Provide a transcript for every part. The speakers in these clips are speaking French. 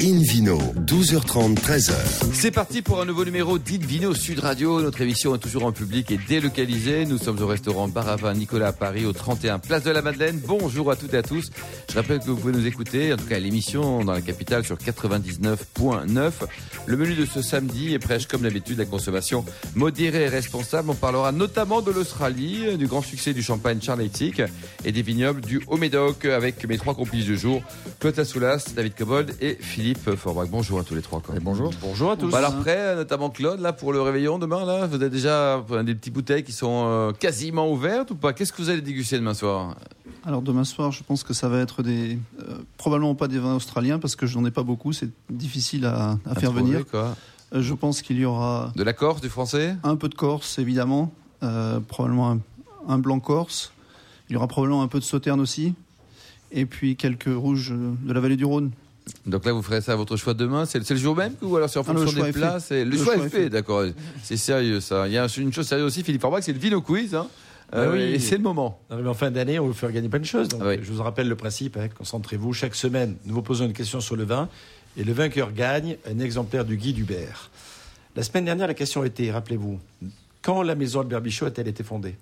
Invino, 12h30, 13h. C'est parti pour un nouveau numéro d'Invino Sud Radio. Notre émission est toujours en public et délocalisée. Nous sommes au restaurant Baravin Nicolas à Paris, au 31 Place de la Madeleine. Bonjour à toutes et à tous. Je rappelle que vous pouvez nous écouter, en tout cas l'émission dans la capitale sur 99.9. Le menu de ce samedi est prêche comme d'habitude la consommation modérée et responsable. On parlera notamment de l'Australie, du grand succès du champagne Charletic et des vignobles du Haut-Médoc avec mes trois complices du jour, Claude Assoulas, David Cobold et Philippe Forbach. Bonjour à tous les trois. Quoi. bonjour. Bonjour à tous. Bah alors prêt, notamment Claude, là pour le réveillon demain, là, vous avez déjà des petites bouteilles qui sont euh, quasiment ouvertes ou pas? Qu'est-ce que vous allez déguster demain soir? Alors demain soir, je pense que ça va être des euh, probablement pas des vins australiens parce que je n'en ai pas beaucoup, c'est difficile à, faire venir. Quoi. Euh, je pense qu'il y aura de la Corse, du français, un peu de Corse évidemment, probablement un, un, blanc Corse. Il y aura probablement un peu de Sauterne aussi, et puis quelques rouges de la vallée du Rhône. Donc là, vous ferez ça à votre choix demain C'est le jour même ou alors c'est en ah, fonction des plats Le, choix, est fait, d'accord. C'est sérieux ça. Il y a une chose sérieuse aussi, Philippe Forbach, c'est le Vino Quiz. Hein. Bah oui. Euh, et c'est le moment. en fin d'année, on veut faire gagner plein de choses. Donc, Je vous rappelle le principe. Hein, concentrez-vous. Chaque semaine, nous vous posons une question sur le vin. Et le vainqueur gagne un exemplaire du guide Hubert. La semaine dernière, la question était, rappelez-vous, quand la maison Albert Bichot a-t-elle été fondée?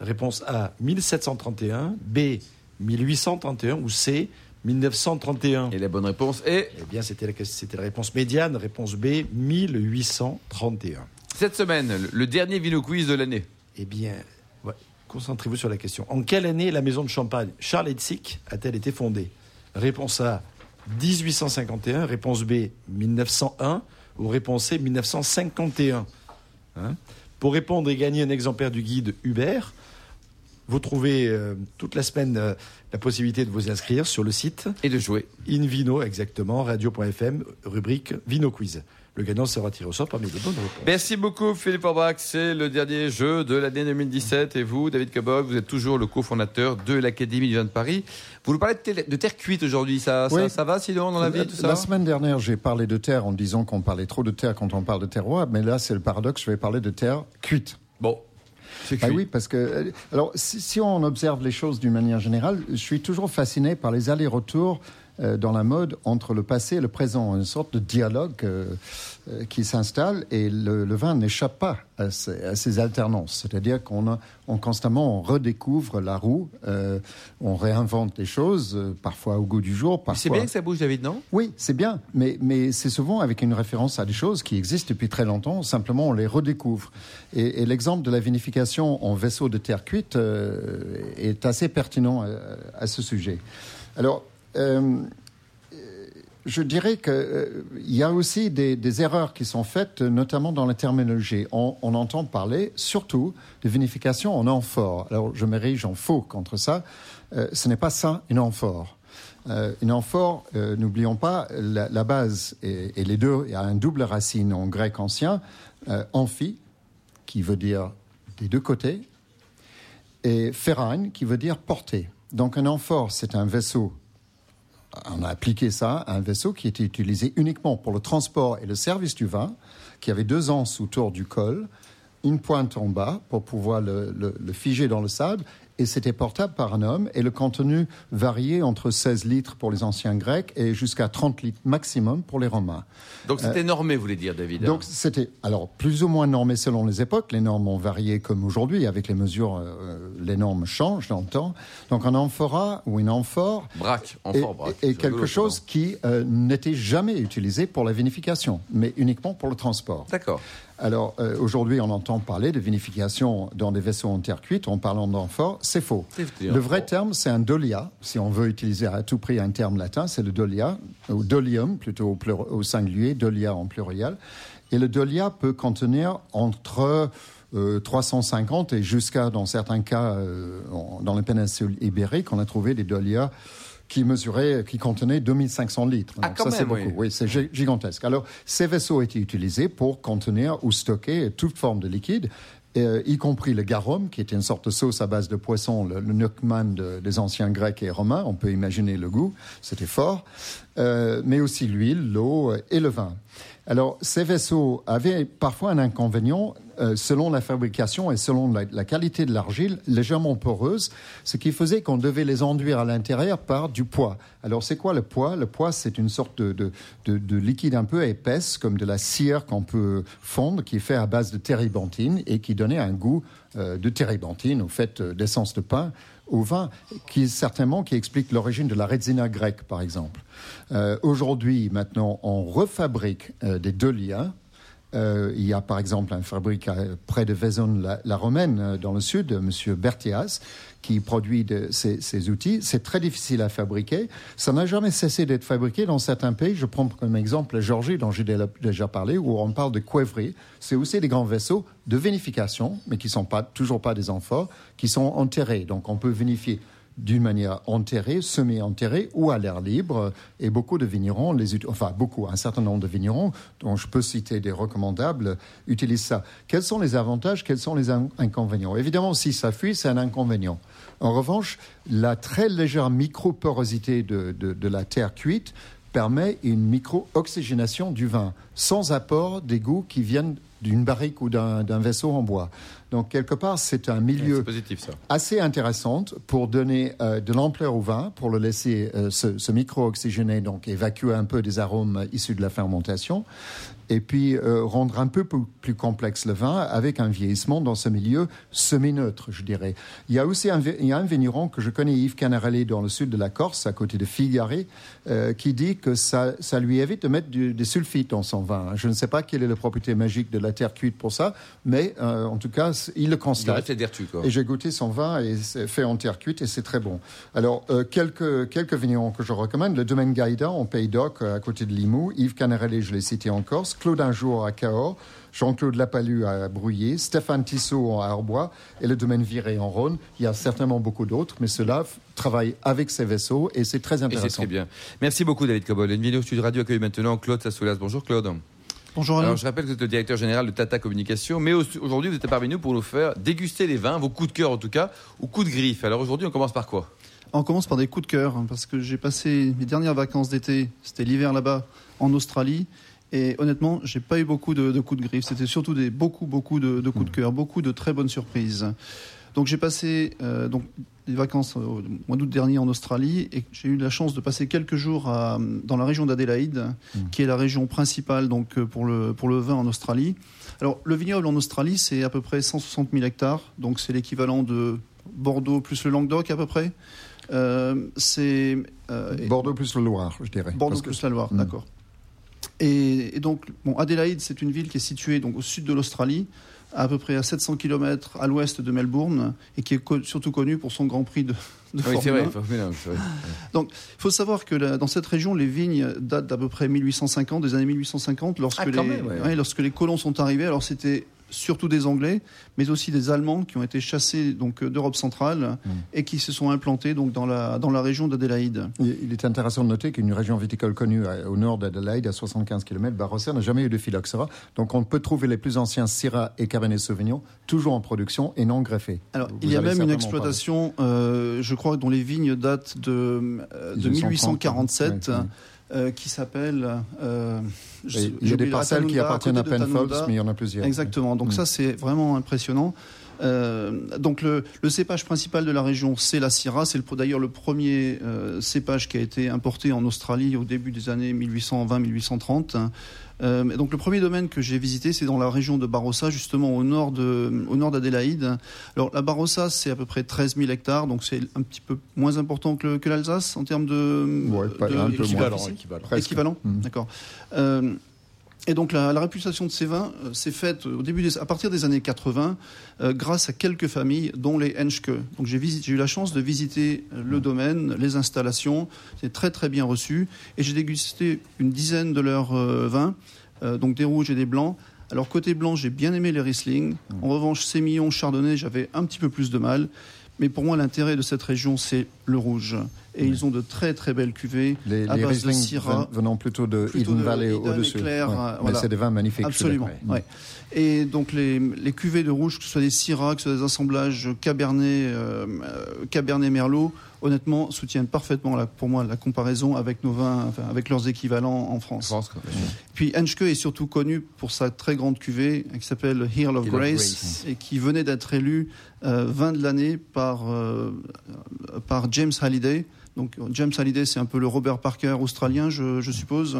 Réponse A, 1731, B, 1831 ou C, 1931. Et la bonne réponse est Eh bien, c'était la, la réponse médiane. Réponse B, 1831. Cette semaine, le dernier vino quiz de l'année. Eh bien, concentrez-vous sur la question. En quelle année la maison de champagne Charles Hetzig a-t-elle été fondée? Réponse A, 1851. Réponse B, 1901. Ou réponse C, 1951. Hein? Pour répondre et gagner un exemplaire du guide Hubert, vous trouvez euh, toute la semaine euh, la possibilité de vous inscrire sur le site. Et de jouer. Invino, exactement, radio.fm, rubrique Vino Quiz. Le gagnant sera tiré au sort parmi les bonnes réponses. Merci beaucoup Philippe Orbach. C'est le dernier jeu de l'année 2017. Et vous, David Cabot, vous êtes toujours le cofondateur de l'Académie du vin de Paris. Vous nous parlez de, terre cuite aujourd'hui. Ça, ça, va sinon dans la vie tout ça La semaine dernière, j'ai parlé de terre en disant qu'on parlait trop de terre quand on parle de terroir. Mais là, c'est le paradoxe. Je vais parler de terre cuite. Bon, bah oui, parce que euh, alors si, on observe les choses d'une manière générale, je suis toujours fasciné par les allers-retours dans la mode entre le passé et le présent, une sorte de dialogue euh, euh, qui s'installe et le, vin n'échappe pas à ces, alternances. C'est-à-dire qu'on on constamment on redécouvre la roue, on réinvente les choses, parfois au goût du jour. Parfois... C'est bien que ça bouge, David, non? Oui, c'est bien, mais, mais c'est souvent avec une référence à des choses qui existent depuis très longtemps, simplement on les redécouvre. Et, et l'exemple de la vinification en vaisseau de terre cuite est assez pertinent à, à ce sujet. Alors, euh, je dirais qu'il euh, y a aussi des, erreurs qui sont faites, notamment dans la terminologie. On, entend parler surtout de vinification en amphore. Alors, je m'érige en faux contre ça. Euh, ce n'est pas ça une amphore. une amphore, n'oublions pas, la, base et, les deux, il y a un double racine en grec ancien, amphi, qui veut dire des deux côtés, et ferragne, qui veut dire porter. Donc un amphore, c'est un vaisseau on a appliqué ça à un vaisseau qui était utilisé uniquement pour le transport et le service du vin, qui avait deux anses autour du col, une pointe en bas pour pouvoir le figer dans le sable et c'était portable par un homme et le contenu variait entre 16 litres pour les anciens grecs et jusqu'à 30 litres maximum pour les romains. Donc c'était euh, normé, vous voulez dire, David Donc c'était, alors plus ou moins normé selon les époques. Les normes ont varié comme aujourd'hui. Avec les mesures, euh, les normes changent dans le temps. Donc un amphora ou une amphore. Braque, amphore, braque. Et, quelque chose qui euh, n'était jamais utilisé pour la vinification, mais uniquement pour le transport. D'accord. Alors aujourd'hui, on entend parler de vinification dans des vaisseaux en terre cuite en parlant d'amphore c'est faux. Le vrai terme, c'est un dolia. Si on veut utiliser à tout prix un terme latin, c'est le dolia, ou dolium plutôt au, singulier, dolia en pluriel. Et le dolia peut contenir entre 350 euh, et jusqu'à, dans certains cas, euh, dans la péninsule ibérique, on a trouvé des dolias qui mesuraient, qui contenaient 2500 litres. Ah, ça, c'est beaucoup. Oui, c'est gigantesque. Alors, ces vaisseaux étaient utilisés pour contenir ou stocker toute forme de liquide. Euh, y compris le garum, qui était une sorte de sauce à base de poisson, le, le des anciens Grecs et Romains. On peut imaginer le goût, c'était fort. Euh, mais aussi l'huile, l'eau et le vin. Alors, ces vaisseaux avaient parfois un inconvénient euh, selon la fabrication et selon la, qualité de l'argile, légèrement poreuse, ce qui faisait qu'on devait les enduire à l'intérieur par du poids. Alors, c'est quoi le poids? Le poids, c'est une sorte de, de, de, de liquide un peu épaisse, comme de la cire qu'on peut fondre, qui est fait à base de térébenthine et qui donnait un goût euh, de térébenthine au fait euh, d'essence de pain au vin, qui certainement qui explique l'origine de la retsina grecque, par exemple. Aujourd'hui, maintenant, on refabrique des deux liens. Euh, il y a par exemple un fabrique à- près de Vaison-la-Romaine, euh, dans le sud, M. Berthias, qui produit ces, outils. C'est très difficile à fabriquer. Ça n'a jamais cessé d'être fabriqué dans certains pays. Je prends comme exemple la Géorgie, dont j'ai dé- déjà parlé, où on parle de cuivrerie. C'est aussi des grands vaisseaux de vinification, mais qui ne sont toujours pas des amphores, qui sont enterrés. Donc on peut vinifier d'une manière enterrée, semi-enterrée ou à l'air libre. Et beaucoup de vignerons, les, enfin beaucoup, un certain nombre de vignerons, dont je peux citer des recommandables, utilisent ça. Quels sont les avantages, quels sont les in- inconvénients? Évidemment, si ça fuit, c'est un inconvénient. En revanche, la très légère microporosité de, de, de la terre cuite permet une micro-oxygénation du vin, sans apport des goûts qui viennent d'une barrique ou d'un vaisseau en bois. Donc, quelque part, c'est un milieu C'est positif ça. assez intéressante pour donner euh, de l'ampleur au vin, pour le laisser euh, se, se micro-oxygéner, donc évacuer un peu des arômes issus de la fermentation, et puis euh, rendre un peu plus, plus complexe le vin avec un vieillissement dans ce milieu semi-neutre, je dirais. Il y a aussi un, il y a un vigneron que je connais, Yves Canarelli, dans le sud de la Corse, à côté de Figaré, euh, qui dit que ça, ça lui évite de mettre du- des sulfites dans son vin. Je ne sais pas quelle est la propriété magique de la terre cuite pour ça, mais euh, en tout cas, il le Il constate. des vertus quoi. Et j'ai goûté son vin et c'est fait en terre cuite et c'est très bon. Alors, euh, quelques, quelques vignerons que je recommande. Le domaine Gaïda en Pays d'Oc, euh, à côté de Limoux. Yves Canarelli, je l'ai cité en Corse. Claude Unjour à Cahors. Jean-Claude Lapalu à Brouillé. Stéphane Tissot à Arbois. Et le domaine Viré en Rhône. Il y a certainement beaucoup d'autres, mais ceux-là travaillent avec ces vaisseaux et c'est très Et c'est intéressant. très bien. Merci beaucoup David Cobol. Une vidéo Sud Radio accueille maintenant Claude Sassoulas. Bonjour Claude. Bonjour Alain. Alors je rappelle que vous êtes le directeur général de Tata Communication, mais au- aujourd'hui vous êtes parmi nous pour nous faire déguster les vins, vos coups de cœur en tout cas, ou coups de griffe. Alors aujourd'hui on commence par quoi? On commence par des coups de cœur, hein, parce que j'ai passé mes dernières vacances d'été, c'était l'hiver là-bas, en Australie. Et honnêtement, j'ai pas eu beaucoup de, de coups de griffe. C'était surtout des beaucoup, beaucoup de, de coups de cœur, beaucoup de très bonnes surprises. Donc j'ai passé euh, donc des vacances au mois d'août dernier en Australie et j'ai eu la chance de passer quelques jours à- dans la région d'Adélaïde, qui est la région principale donc euh, pour le pour le vin en Australie. Alors le vignoble en Australie c'est à peu près 160 000 hectares, donc c'est l'équivalent de Bordeaux plus le Languedoc à peu près. Euh, c'est euh, Bordeaux plus le Loire, je dirais. Bordeaux que- plus la Loire, d'accord. Et, et donc, bon, Adélaïde, c'est une ville qui est située donc, au sud de l'Australie, à peu près à 700 km à l'ouest de Melbourne, et qui est co- surtout connue pour son Grand Prix de, de Oui, Formule c'est vrai. 1. Formule un, c'est vrai. Il faut savoir que la- dans cette région, les vignes datent d'à peu près 1850, des années 1850, lorsque, Ah, les, même, ouais. ouais, lorsque les colons sont arrivés. Alors c'était surtout des Anglais, mais aussi des Allemands qui ont été chassés donc d'Europe centrale Mm. et qui se sont implantés donc dans la dans la région d'Adélaïde. Il il est intéressant de noter qu'une région viticole connue à- au nord d'Adelaide, à 75 km, Barossa, n'a jamais eu de phylloxéra. Donc on peut trouver les plus anciens Syrah et Cabernet Sauvignon toujours en production et non greffés. Alors, Vous il y a même une exploitation, euh, je crois, dont les vignes datent de, euh, de 1847, 1830, ouais, ouais. Euh, qui s'appelle. euh, il y a des parcelles qui appartiennent à Penfolds, mais il y en a plusieurs. Exactement. Donc Mm. ça, c'est vraiment impressionnant. Euh, donc le, le cépage principal de la région, c'est la Syrah. C'est le- d'ailleurs le premier euh, cépage qui a été importé en Australie au début des années 1820-1830. Euh, et donc le premier domaine que j'ai visité, c'est dans la région de Barossa, justement au nord de, au nord d'Adélaïde. Alors la Barossa, c'est à peu près 13 000 hectares, donc c'est un petit peu moins important que, l'Alsace en termes de, Ouais, pas- de- un peu moins. Équivalent, équivalent. Presque. Équivalent. D'accord. Euh, et donc la, la réputation de ces vins euh, s'est faite au début des- à partir des années 80 euh, grâce à quelques familles, dont les Henschke. Donc j'ai j'ai eu la chance de visiter euh, le domaine, les installations. C'est très très bien reçu. Et j'ai dégusté une dizaine de leurs euh, vins, euh, donc des rouges et des blancs. Alors côté blanc, j'ai bien aimé les Riesling. En revanche, Sémillon, Chardonnay, j'avais un petit peu plus de mal. Mais pour moi, l'intérêt de cette région, c'est le rouge. Et ils ont de très très belles cuvées Les, à les base de Syrah. ven- venant plutôt de Plutôt Valley au-dessus. Ouais. euh, Mais c'est des vins magnifiques. Absolument. ouais. Et donc les, les cuvées de rouge, que ce soit des Syrah, que ce soit des assemblages Cabernet, euh, euh, Cabernet Merlot, honnêtement, soutiennent parfaitement la- pour moi la comparaison avec nos vins, enfin, avec leurs équivalents en France. France, quoi. Puis Henschke est surtout connu pour sa très grande cuvée qui s'appelle Hill of Hill of Grace, Grace. et qui venait d'être élu euh, vin de l'année par, euh, par James Halliday. Donc James Halliday, c'est un peu le Robert Parker australien, je, je suppose.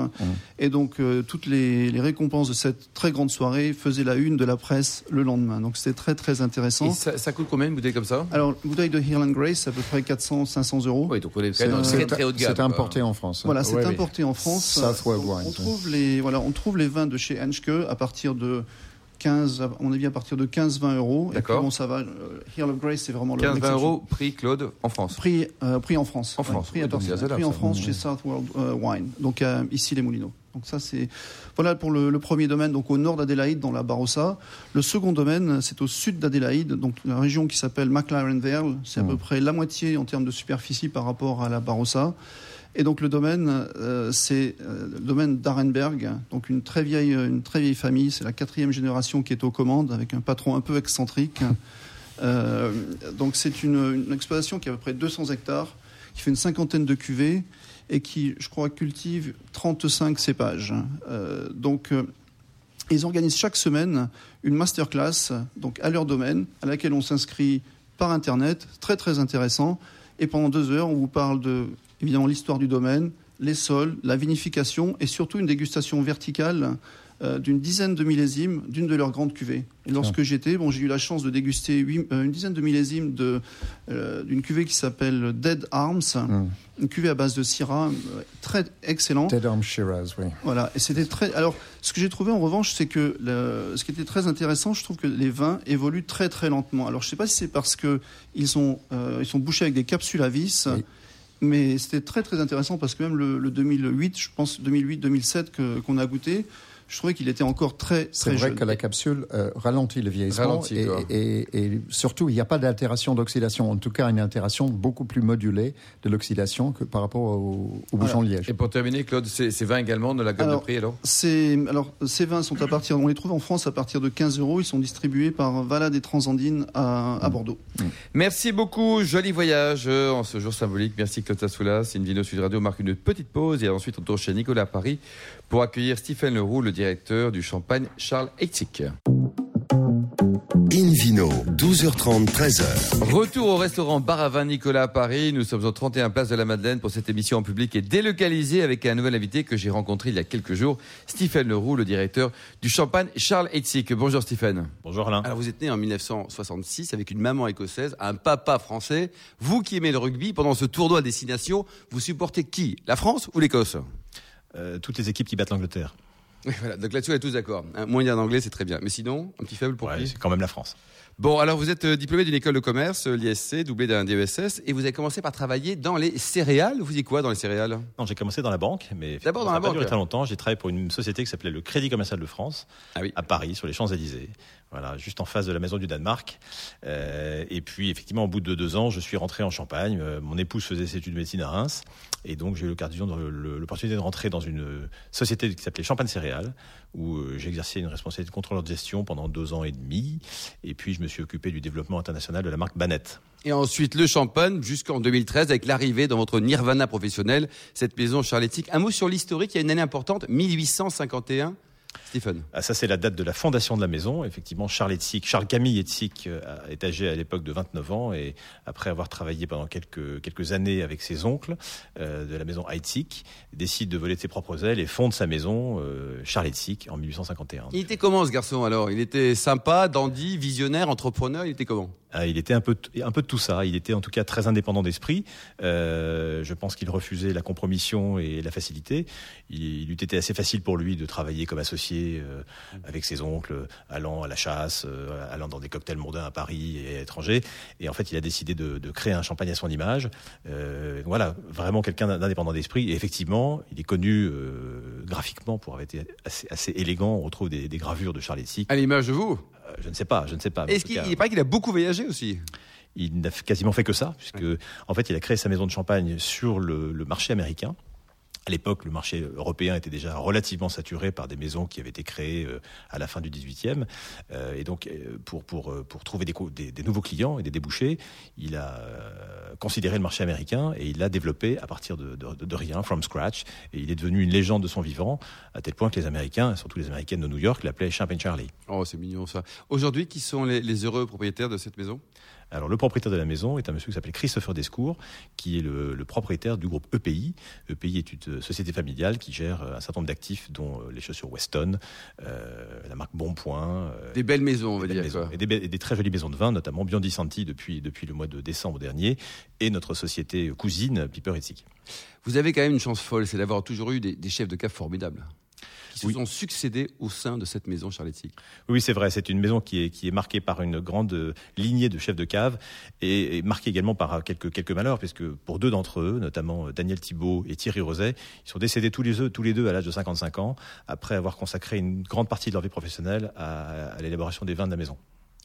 Et donc euh, toutes les, les récompenses de cette très grande soirée faisaient la une de la presse le lendemain. Donc c'était très très intéressant. Et ça, ça coûte combien une bouteille comme ça? Alors, une bouteille de Hill and Grace, c'est à peu près 400-500 euros. Oui, donc on est quand C'est c'est- très très haut de gamme. c'est importé en France. hein. Voilà, c'est Ouais, oui. importé en France. Southwell on, on trouve les, voilà, on trouve les vins de chez Henschke à partir de 15, à mon avis, à partir de 15-20 euros. D'accord. bon, ça va. euh, Hill of Grace, c'est vraiment le 15-20 l'exception. euros, prix Claude en France. Prix, euh, prix en France. En France, prix, oui, à donc c'est prix en. France chez Southworld euh, Wine. Donc euh, ici les Moulineaux. Donc ça c'est voilà pour le, le premier domaine donc au nord d'Adélaïde dans la Barossa. Le second domaine c'est au sud d'Adélaïde donc la région qui s'appelle McLaren Vale. C'est à Mmh. peu près la moitié en termes de superficie par rapport à la Barossa. Et donc le domaine, euh, c'est euh, le domaine d'Arenberg, donc une très vieille, une très vieille famille. C'est la quatrième génération qui est aux commandes, avec un patron un peu excentrique. Euh, donc c'est une, une exploitation qui a à peu près 200 hectares, qui fait une cinquantaine de cuvées et qui, je crois, cultive 35 cépages. Donc ils organisent chaque semaine une masterclass, donc à leur domaine, à laquelle on s'inscrit par internet, très très intéressant. Et pendant deux heures, on vous parle de évidemment l'histoire du domaine, les sols, la vinification et surtout une dégustation verticale euh, d'une dizaine de millésimes d'une de leurs grandes cuvées. Et lorsque j'étais, bon, j'ai eu la chance de déguster huit- euh, une dizaine de millésimes de, euh, d'une cuvée qui s'appelle Dead Arms, Mm. une cuvée à base de Syrah, euh, très excellente. Dead Arm Shiraz, oui. Voilà, et c'était très. Alors, ce que j'ai trouvé en revanche, c'est que le- ce qui était très intéressant, je trouve que les vins évoluent très très lentement. Alors, je ne sais pas si c'est parce que ils sont euh, ils sont bouchés avec des capsules à vis, Oui. Mais c'était très très intéressant parce que même le, le 2008, je pense 2008-2007 que qu'on a goûté, je trouvais qu'il était encore très C'est très vrai jeune. que la capsule euh, ralentit le vieillissement Ralentit, et, quoi. et- et surtout il n'y a pas d'altération d'oxydation, en tout cas une altération beaucoup plus modulée de l'oxydation que par rapport au, au bouchon de liège. Et pour terminer, Claude, ces, ces vins également de la gamme de Alors, prix alors C'est alors ces vins sont à partir, on les trouve en France à partir de 15 euros. Ils sont distribués par Valade et Transandine à, à Bordeaux. Merci beaucoup, joli voyage euh, en ce jour symbolique. Merci Claude Sassoulas. Invino Sud Radio marque une petite pause et ensuite on tourne chez Nicolas à Paris pour accueillir Stephen Leroux, le directeur du champagne Charles Heitzig. Invino, 12h30, 13h. Retour au restaurant Bar à Vin Nicolas à Paris. Nous sommes au 31 Place de la Madeleine pour cette émission en public et délocalisée avec un nouvel invité que j'ai rencontré il y a quelques jours, Stephen Leroux, le directeur du champagne Charles Heitzig. Bonjour Stephen. Bonjour Alain. Alors vous êtes né en 1966 avec une maman écossaise, un papa français. Vous qui aimez le rugby, pendant ce tournoi à destination, vous supportez qui? La France ou l'Écosse? Euh, toutes les équipes qui battent l'Angleterre. Oui, voilà. Donc là-dessus, on est tous d'accord. Un moyen d'anglais, c'est très bien. Mais sinon, un petit faible pour Ouais, c'est quand même la France. Bon, alors vous êtes euh, diplômé d'une école de commerce, euh, l'ISC, doublé d'un DESS, et vous avez commencé par travailler dans les céréales. Vous dites quoi dans les céréales? Non, j'ai commencé dans la banque, mais D'abord dans ça la pas banque. duré très longtemps. J'ai travaillé pour une société qui s'appelait le Crédit Commercial de France, Ah oui. à Paris, sur les Champs-Élysées. Voilà, juste en face de la maison du Danemark. Euh, et puis, effectivement, au bout de deux ans, je suis rentré en Champagne. Euh, mon épouse faisait ses études de médecine à Reims. Et donc, j'ai eu l'opportunité de rentrer dans une société qui s'appelait Champagne Céréales, où euh, j'ai exercé une responsabilité de contrôleur de gestion pendant deux ans et demi. Et puis, je me suis occupé du développement international de la marque Banette. Et ensuite, le champagne, jusqu'en 2013, avec l'arrivée dans votre nirvana professionnel, cette maison charlétique. Un mot sur l'historique, il y a une année importante, 1851. Stephen. Ah, ça, c'est la date de la fondation de la maison. Effectivement, Charles Etzig, Charles Camille Etzig euh, est âgé à l'époque de 29 ans et après avoir travaillé pendant quelques, quelques années avec ses oncles euh, de la maison Heitzig, décide de voler de ses propres ailes et fonde sa maison, euh, Charles Etzig, en 1851. Il était comment ce garçon alors? Il était sympa, dandy, visionnaire, entrepreneur, il était comment? Il était un peu, un peu de tout ça. Il était en tout cas très indépendant d'esprit. Euh, je pense qu'il refusait la compromission et la facilité. Il, eût été assez facile pour lui de travailler comme associé euh, avec ses oncles, allant à la chasse, euh, allant dans des cocktails mondains à Paris et à l'étranger. Et en fait, il a décidé de, créer un champagne à son image. Voilà, vraiment quelqu'un d'indépendant d'esprit. Et effectivement, il est connu graphiquement pour avoir été assez, élégant. On retrouve des, gravures de Charles. À l'image de vous. Euh, je ne sais pas, je ne sais pas. Est-ce qu'il paraît qu'il a beaucoup voyagé aussi? Il n'a quasiment fait que ça, puisque en fait, il a créé sa maison de champagne sur le, le marché américain. À l'époque, le marché européen était déjà relativement saturé par des maisons qui avaient été créées euh, à la fin du 18e. Euh, et donc, euh, pour, pour, pour trouver des, des, des, nouveaux clients et des débouchés, il a considéré le marché américain et il l'a développé à partir de, de, rien, from scratch. Et il est devenu une légende de son vivant, à tel point que les Américains, surtout les Américaines de New York, l'appelaient Champagne Charlie. Oh, c'est mignon ça. Aujourd'hui, qui sont les heureux propriétaires de cette maison? Alors le propriétaire de la maison est un monsieur qui s'appelle Christopher Descours, qui est le, le, propriétaire du groupe EPI. EPI est une société familiale qui gère un certain nombre d'actifs, dont les chaussures Weston, euh, la marque Bonpoint. Euh, des belles maisons, on va dire. Maisons, et, des, et, des, très jolies maisons de vin, notamment Biondi Santi depuis, depuis le mois de décembre dernier, et notre société cousine Piper Etzig. Vous avez quand même une chance folle, c'est d'avoir toujours eu des, des chefs de cave formidables qui se oui. sont succédés au sein de cette maison Charletti. Oui, c'est vrai. C'est une maison qui est, qui est marquée par une grande lignée de chefs de cave et, et marquée également par quelques, quelques malheurs, puisque pour deux d'entre eux, notamment Daniel Thibault et Thierry Roset, ils sont décédés tous les, deux, tous les deux à l'âge de 55 ans, après avoir consacré une grande partie de leur vie professionnelle à, à l'élaboration des vins de la maison.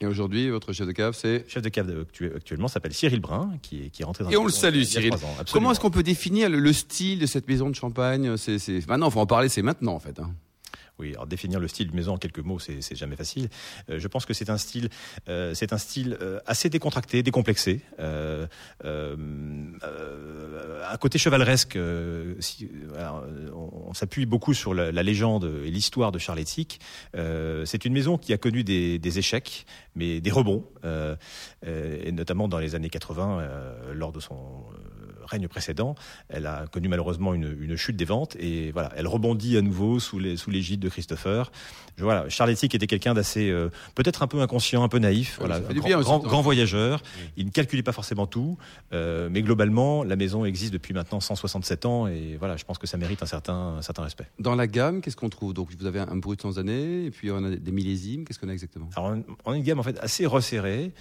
Et aujourd'hui, votre chef de cave, c'est Chef de cave actuellement s'appelle Cyril Brun, qui est, qui est rentré dans Et on le salue, Cyril. Comment est-ce qu'on peut définir le, le, style de cette maison de champagne? C'est, c'est... Maintenant, il faut en parler, c'est maintenant, en fait. Hein. Alors définir le style de maison en quelques mots, c'est jamais facile. Euh, je pense que c'est un style, euh, euh, assez décontracté, décomplexé, euh, un côté chevaleresque. On, s'appuie beaucoup sur la, légende et l'histoire de Charles Etzik. c'est une maison qui a connu des échecs, mais des rebonds, et notamment dans les années 80, lors de son règne précédent, elle a connu malheureusement une, chute des ventes et voilà, elle rebondit à nouveau sous l'égide de Christopher. Voilà, Charles Etzik était quelqu'un d'assez euh, peut-être un peu inconscient, un peu naïf, oui, voilà, un grand, bien grand, grand, voyageur. Oui. Il ne calculait pas forcément tout, euh, mais globalement, la maison existe depuis maintenant 167 ans et voilà, je pense que ça mérite un certain un certain respect. Dans la gamme, qu'est-ce qu'on trouve? Donc vous avez un brut sans année et puis on a des millésimes. Qu'est-ce qu'on a exactement? Alors on a une gamme en fait assez resserrée.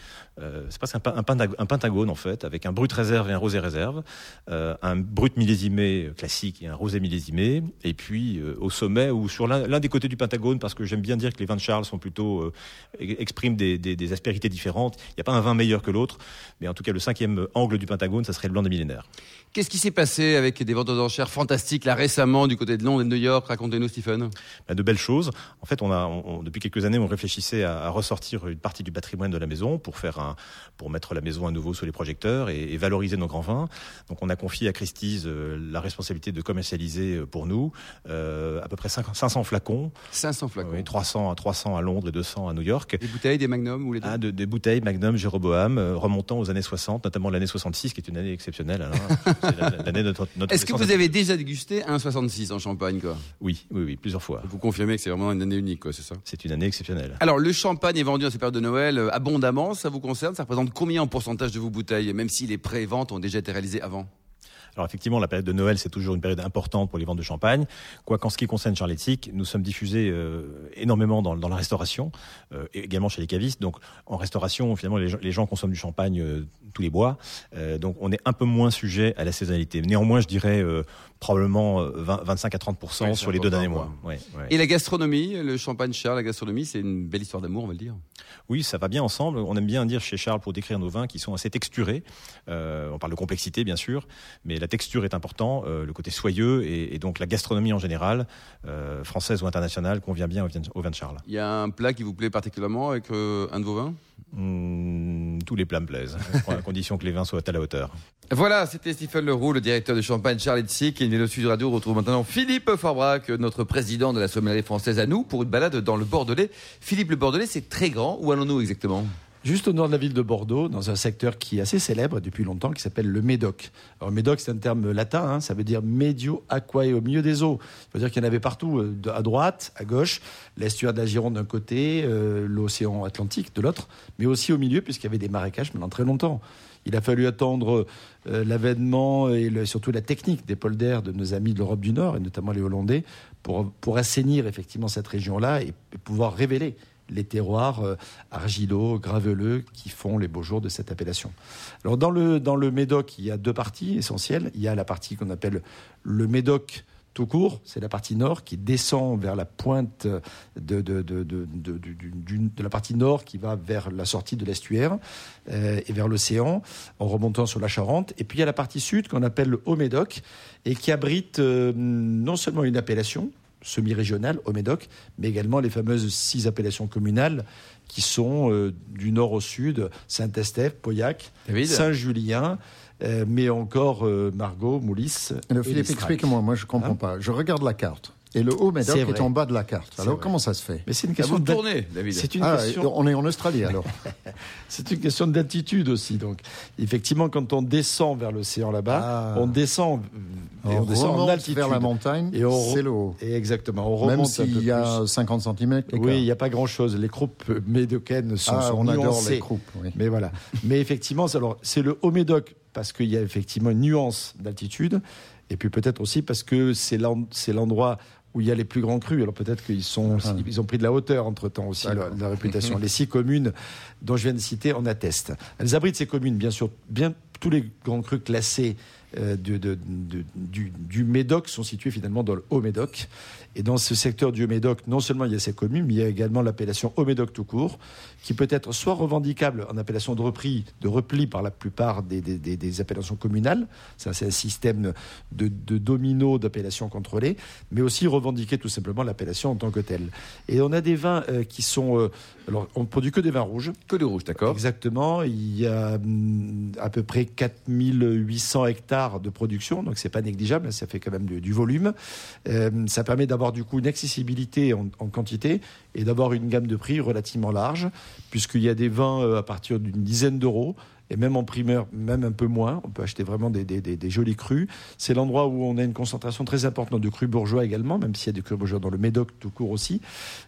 Euh, c'est presque un, un, pentagone en fait, avec un brut réserve et un rosé réserve. Un brut millésimé classique et un rosé millésimé, et puis au sommet ou sur l'un des côtés du Pentagone, parce que j'aime bien dire que les vins de Charles sont plutôt euh, expriment des, des, des, aspérités différentes. Il n'y a pas un vin meilleur que l'autre, mais en tout cas le cinquième angle du Pentagone, ça serait le blanc des millénaires. Qu'est-ce qui s'est passé avec des ventes aux enchères fantastiques là récemment du côté de Londres et de New York? Racontez-nous, Stephen. Ben, de belles choses. En fait, on a, on, depuis quelques années, on réfléchissait à, à, ressortir une partie du patrimoine de la maison pour faire un, pour mettre la maison à nouveau sous les projecteurs et, et valoriser nos grands vins. Donc, on a confié à Christie's euh, la responsabilité de commercialiser euh, pour nous euh, à peu près 500 flacons. 500 flacons. Oui, 300 à 300 à Londres et 200 à New York. Des bouteilles, des Magnum ou les deux ah, de, Des bouteilles Magnum, Jéroboam, euh, remontant aux années 60, notamment l'année 66, qui est une année exceptionnelle. l'année de notre, notre Est-ce que vous avez déjà dégusté un 66 en Champagne quoi? Oui, oui, oui, plusieurs fois. Vous confirmez que c'est vraiment une année unique, quoi, c'est ça? C'est une année exceptionnelle. Alors, le champagne est vendu en cette période de Noël euh, abondamment, ça vous concerne? Ça représente combien en pourcentage de vos bouteilles, même si les pré-ventes ont déjà été réalisées avant? Alors effectivement, la période de Noël, c'est toujours une période importante pour les ventes de champagne. Quoi qu'en ce qui concerne Charletic, nous sommes diffusés euh, énormément dans, dans, la restauration, euh, et également chez les cavistes. Donc en restauration, finalement, les, les gens consomment du champagne euh, tous les bois. donc on est un peu moins sujet à la saisonnalité. Néanmoins, je dirais probablement 20, 25 à 30 oui, sur les deux derniers mois. Ouais, ouais. Et la gastronomie, le champagne cher, la gastronomie, c'est une belle histoire d'amour, on va le dire. Oui, ça va bien ensemble. On aime bien dire chez Charles pour décrire nos vins qui sont assez texturés. on parle de complexité, bien sûr, mais la texture est important, euh, le côté soyeux et, et, donc la gastronomie en général, euh, française ou internationale, convient bien au vin, de Charles. Il y a un plat qui vous plaît particulièrement avec euh, un de vos vins? Mmh, Tous les plats me plaisent, à condition que les vins soient à la hauteur. Voilà, c'était Stephen Leroux, le directeur de Champagne Charles Etzik. Et le Sud Radio retrouve maintenant Philippe Forbrac, notre président de la sommellerie française à nous, pour une balade dans le Bordelais. Philippe, le Bordelais, c'est très grand. Où allons-nous exactement? Juste au nord de la ville de Bordeaux, dans un secteur qui est assez célèbre depuis longtemps, qui s'appelle le Médoc. Alors, Médoc, c'est un terme latin, hein, ça veut dire medio aquae, au milieu des eaux. Ça veut dire qu'il y en avait partout, euh, à droite, à gauche, l'estuaire de la Gironde d'un côté, euh, l'océan Atlantique de l'autre, mais aussi au milieu, puisqu'il y avait des marécages pendant très longtemps. Il a fallu attendre euh, l'avènement et surtout la technique des polders de nos amis de l'Europe du Nord, et notamment les Hollandais, pour, assainir effectivement cette région-là et pouvoir révéler les terroirs euh, argileux, graveleux qui font les beaux jours de cette appellation. Alors dans le, Médoc, il y a deux parties essentielles. Il y a la partie qu'on appelle le Médoc tout court, c'est la partie nord qui descend vers la pointe de, la partie nord qui va vers la sortie de l'estuaire euh, et vers l'océan en remontant sur la Charente. Et puis il y a la partie sud qu'on appelle le Haut-Médoc et qui abrite euh, non seulement une appellation semi-régionale, Haut-Médoc, mais également les fameuses six appellations communales qui sont euh, du nord au sud, Saint-Estèphe, Pauillac, Saint-Julien, euh, mais encore euh, Margot, Moulis. Philippe, explique-moi, moi je ne comprends hein? pas. Je regarde la carte. Et le haut Médoc est, en bas de la carte. Alors comment ça se fait Mais c'est une question de David. C'est une ah, question... On est en Australie alors. c'est une question d'altitude aussi. Donc, effectivement, quand on descend vers l'océan là-bas, ah. on descend, on, on descend en altitude vers la montagne. Et c'est le haut. Et exactement. On remonte Même s'il y a 50 cm. Oui, il n'y a pas grand-chose. Les croupes médocaines sont, ah, on adore les croupes. Oui. Mais voilà. Mais effectivement, alors c'est le haut Médoc parce qu'il y a effectivement une nuance d'altitude. Et puis peut-être aussi parce que c'est l'endroit où il y a les plus grands crus. Alors peut-être qu'ils sont, ah. ils ont pris de la hauteur entre temps aussi, la, la, réputation. les six communes dont je viens de citer en attestent. Elles abritent ces communes, bien sûr, bien tous les grands crus classés euh, de, du, du, Médoc sont situés finalement dans le Haut-Médoc. Et dans ce secteur du Haut-Médoc, non seulement il y a ces communes, mais il y a également l'appellation Haut-Médoc tout court, qui peut être soit revendicable en appellation de repli, de repli par la plupart des, des, des, appellations communales, c'est un système de, de domino d'appellations contrôlées, mais aussi revendiquer tout simplement l'appellation en tant que telle. Et on a des vins euh, qui sont... Euh, alors, on ne produit que des vins rouges. Que des rouges, d'accord. Exactement. Il y a hum, à peu près 4800 hectares de production, donc c'est pas négligeable, ça fait quand même du, volume. Euh, ça permet d'avoir du coup une accessibilité en, quantité et d'avoir une gamme de prix relativement large, puisqu'il y a des vins euh, à partir d'une dizaine d'euros et même en primeur, même un peu moins. On peut acheter vraiment des, jolis crus. C'est l'endroit où on a une concentration très importante de crus bourgeois également, même s'il y a des crus bourgeois dans le Médoc tout court aussi,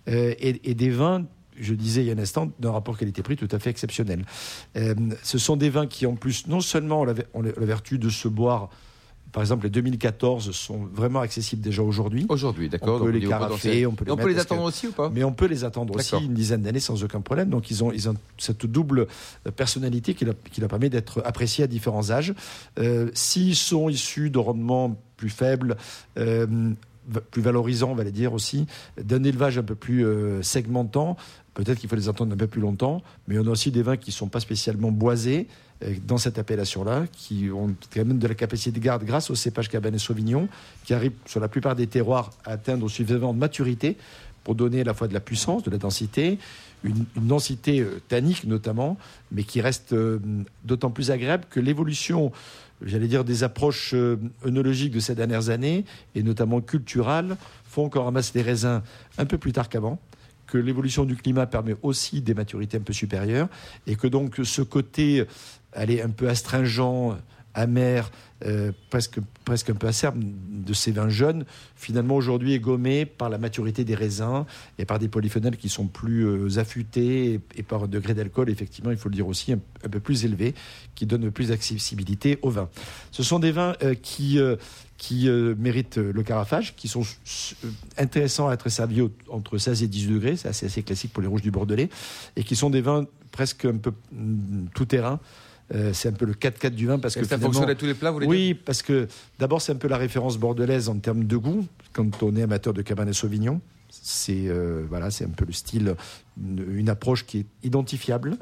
euh, et, des vins je disais il y a un instant, d'un rapport qualité-prix tout à fait exceptionnel. Euh, ce sont des vins qui, en plus, non seulement ont la, vertu de se boire par exemple, les 2014 sont vraiment accessibles déjà aujourd'hui. Aujourd'hui, d'accord. On peut les carafer, on peut les, on peut les attendre aussi ou pas? Mais on peut les attendre aussi une dizaine d'années sans aucun problème. Donc ils ont, ils ont cette double personnalité qui, leur, permet d'être appréciés à différents âges. Euh, s'ils sont issus de rendements plus faibles, euh, plus valorisants, on va les dire aussi, d'un élevage un peu plus segmentant, Peut-être qu'il faut les attendre un peu plus longtemps, mais on a aussi des vins qui ne sont pas spécialement boisés euh, dans cette appellation-là, qui ont quand même de la capacité de garde grâce au cépage Cabernet Sauvignon, qui arrive sur la plupart des terroirs à atteindre suffisamment de maturité pour donner à la fois de la puissance, de la densité, une, densité euh, tannique notamment, mais qui reste euh, d'autant plus agréable que l'évolution, j'allais dire, des approches œnologiques de ces dernières années, et notamment culturales, font qu'on ramasse des raisins un peu plus tard qu'avant que l'évolution du climat permet aussi des maturités un peu supérieures et que donc ce côté allez, un peu astringent, amer, euh, presque, presque un peu acerbe de ces vins jeunes, finalement aujourd'hui est gommé par la maturité des raisins et par des polyphénols qui sont plus euh, affûtés et, par un degré d'alcool, effectivement, il faut le dire aussi, un, peu plus élevé, qui donne plus d'accessibilité au vin. Ce sont des vins euh, qui, qui méritent le carafage, qui sont intéressants à être servis entre 16 et 18 degrés, c'est assez, classique pour les rouges du Bordelais, et qui sont des vins presque un peu mm, tout terrain. Euh, c'est un peu le 4-4 du vin parce que ça fonctionne à tous les plats, vous voulez Oui, parce que d'abord c'est un peu la référence bordelaise en termes de goût quand on est amateur de Cabernet Sauvignon. C'est euh, voilà, un peu le style, une, approche qui est identifiable.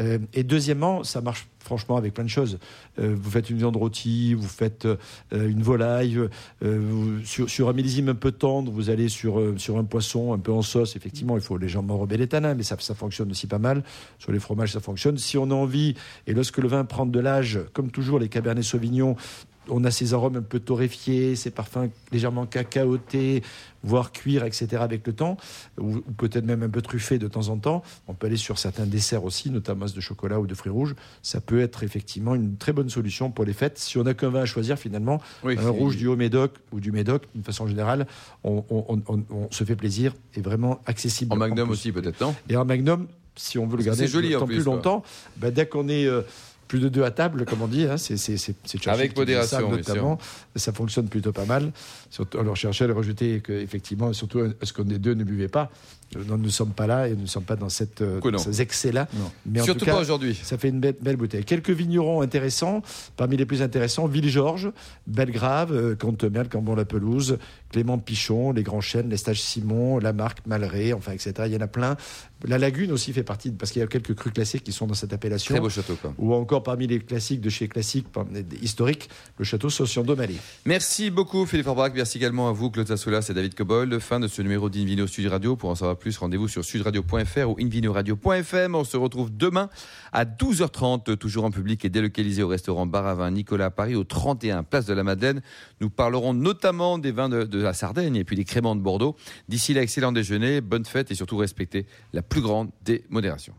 Euh, et deuxièmement, ça marche franchement avec plein de choses. Euh, vous faites une viande rôtie, vous faites une volaille, sur, un millésime un peu tendre, vous allez sur, sur un poisson un peu en sauce. Effectivement, il faut légèrement rebeller les tanins, mais ça, ça fonctionne aussi pas mal. Sur les fromages, ça fonctionne. Si on a envie, et lorsque le vin prend de l'âge, comme toujours les Cabernet Sauvignon, on a ces arômes un peu torréfiés, ces parfums légèrement cacaotés, voire cuire, etc. avec le temps, ou, peut-être même un peu truffés de temps en temps. On peut aller sur certains desserts aussi, notamment de chocolat ou de fruits rouges. Ça peut être effectivement une très bonne solution pour les fêtes. Si on n'a qu'un vin à choisir, finalement, un rouge du Haut-Médoc ou du Médoc, d'une façon générale, on, se fait plaisir et vraiment accessible. En Magnum aussi, peut-être, non? Et en Magnum, si on veut le garder joli, plus longtemps, bah, dès qu'on est... Euh, plus de deux à table, comme on dit. Hein, c'est Avec modération, notamment. Ça fonctionne plutôt pas mal. Surtout, alors à le rejeter, que, effectivement, surtout, est-ce qu'on est deux ne buvait pas nous ne sommes pas là et nous ne sommes pas dans, cette, euh, ces excès-là. Mais en Surtout tout cas, pas aujourd'hui. Ça fait une belle, belle, bouteille. Quelques vignerons intéressants, parmi les plus intéressants, Ville-Georges, Belgrave, euh, Comte-Merle, Cambon-la-Pelouse, Clément Pichon, les Grands Chênes, les Stages Simon, Lamarck, Malray, enfin, etc. Il y en a plein. La Lagune aussi fait partie, parce qu'il y a quelques crus classiques qui sont dans cette appellation. Très beau château, quoi. Ou encore parmi les classiques de chez classiques, historiques, le château Saucian-Domalé. Merci beaucoup, Philippe Orbach. Merci également à vous, Claude Sassoulas et David Cobol. Fin de ce numéro d'Invino Studio Radio. Pour en savoir plus, rendez-vous sur sudradio.fr ou invinoradio.fm. On se retrouve demain à 12h30, toujours en public et délocalisé au restaurant Baravin Nicolas à Paris, au 31 Place de la Madeleine. Nous parlerons notamment des vins de, de la Sardaigne et puis des créments de Bordeaux. D'ici là, excellent déjeuner, bonne fête et surtout respectez la plus grande des modérations.